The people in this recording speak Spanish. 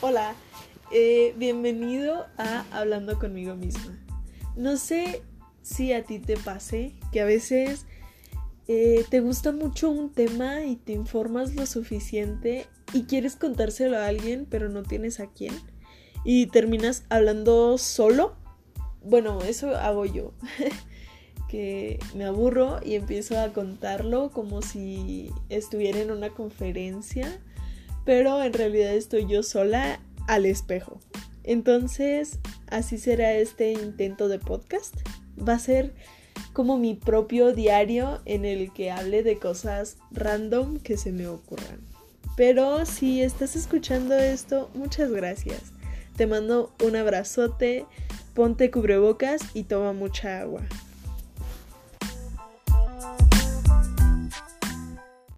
Hola, eh, bienvenido a Hablando conmigo misma. No sé si a ti te pase que a veces eh, te gusta mucho un tema y te informas lo suficiente y quieres contárselo a alguien pero no tienes a quién y terminas hablando solo. Bueno, eso hago yo. que me aburro y empiezo a contarlo como si estuviera en una conferencia pero en realidad estoy yo sola al espejo. Entonces, así será este intento de podcast. Va a ser como mi propio diario en el que hable de cosas random que se me ocurran. Pero si estás escuchando esto, muchas gracias. Te mando un abrazote, ponte cubrebocas y toma mucha agua.